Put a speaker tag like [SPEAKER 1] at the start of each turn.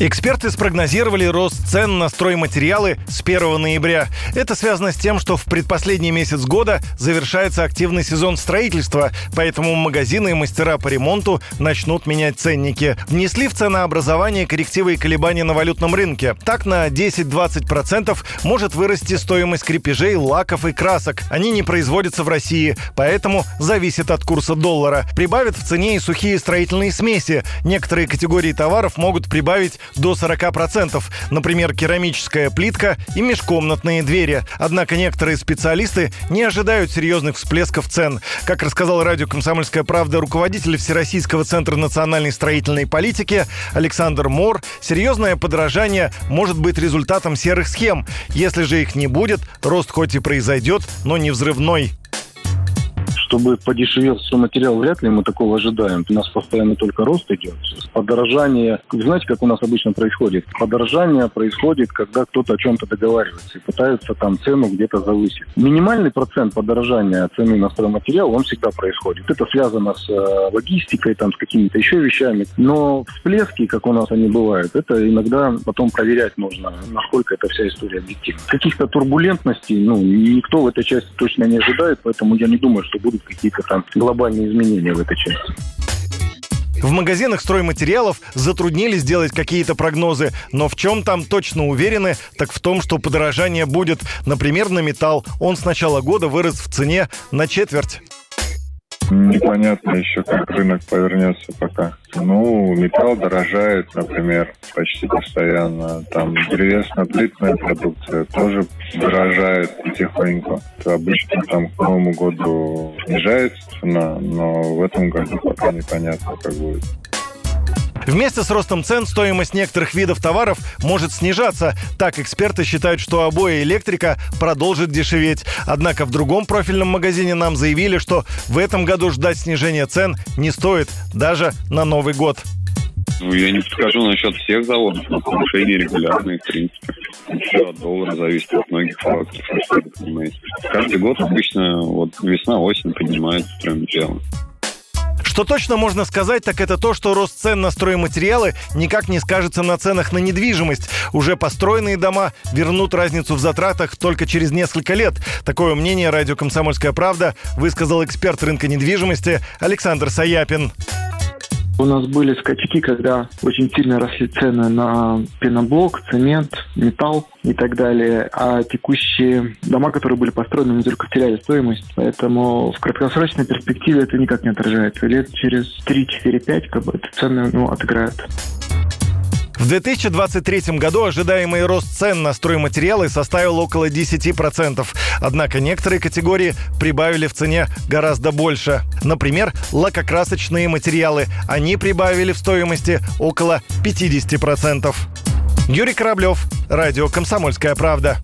[SPEAKER 1] Эксперты спрогнозировали рост цен на стройматериалы с 1 ноября. Это связано с тем, что в предпоследний месяц года завершается активный сезон строительства, поэтому магазины и мастера по ремонту начнут менять ценники. Внесли в ценообразование коррективы и колебания на валютном рынке. Так на 10-20% может вырасти стоимость крепежей, лаков и красок. Они не производятся в России, поэтому зависит от курса доллара. Прибавят в цене и сухие строительные смеси. Некоторые категории товаров могут прибавить до 40%, например, керамическая плитка и межкомнатные двери. Однако некоторые специалисты не ожидают серьезных всплесков цен. Как рассказал радио «Комсомольская правда» руководитель Всероссийского центра национальной строительной политики Александр Мор, серьезное подорожание может быть результатом серых схем. Если же их не будет, рост хоть и произойдет, но не взрывной
[SPEAKER 2] чтобы подешевел все материал, вряд ли мы такого ожидаем. У нас постоянно только рост идет. Подорожание, знаете, как у нас обычно происходит? Подорожание происходит, когда кто-то о чем-то договаривается и пытаются там цену где-то завысить. Минимальный процент подорожания цены на стройматериал, он всегда происходит. Это связано с э, логистикой, там, с какими-то еще вещами. Но всплески, как у нас они бывают, это иногда потом проверять нужно, насколько эта вся история объективна. Каких-то турбулентностей, ну, никто в этой части точно не ожидает, поэтому я не думаю, что будут какие-то там глобальные изменения в этой части.
[SPEAKER 1] В магазинах стройматериалов затруднили сделать какие-то прогнозы, но в чем там точно уверены, так в том, что подорожание будет. Например, на металл. Он с начала года вырос в цене на четверть.
[SPEAKER 3] Непонятно еще, как рынок повернется пока. Ну, металл дорожает, например, почти постоянно. Там древесно-плитная продукция тоже дорожает потихоньку. Обычно там к Новому году снижается цена, но в этом году пока непонятно, как будет.
[SPEAKER 1] Вместе с ростом цен стоимость некоторых видов товаров может снижаться. Так эксперты считают, что обои электрика продолжит дешеветь. Однако в другом профильном магазине нам заявили, что в этом году ждать снижения цен не стоит, даже на Новый год.
[SPEAKER 4] Ну, я не скажу насчет всех заводов, но повышение регулярное, в принципе. Все от доллара зависит от многих факторов. Каждый год обычно вот весна-осень поднимается стройматериалы.
[SPEAKER 1] Что точно можно сказать, так это то, что рост цен на стройматериалы никак не скажется на ценах на недвижимость. Уже построенные дома вернут разницу в затратах только через несколько лет. Такое мнение радио «Комсомольская правда» высказал эксперт рынка недвижимости Александр Саяпин.
[SPEAKER 5] У нас были скачки, когда очень сильно росли цены на пеноблок, цемент, металл и так далее. А текущие дома, которые были построены, мы только теряли стоимость. Поэтому в краткосрочной перспективе это никак не отражается. Лет через 3-4-5 как бы эти цены ну, отыграют.
[SPEAKER 1] В 2023 году ожидаемый рост цен на стройматериалы составил около 10%. Однако некоторые категории прибавили в цене гораздо больше. Например, лакокрасочные материалы. Они прибавили в стоимости около 50%. Юрий Кораблев, Радио «Комсомольская правда».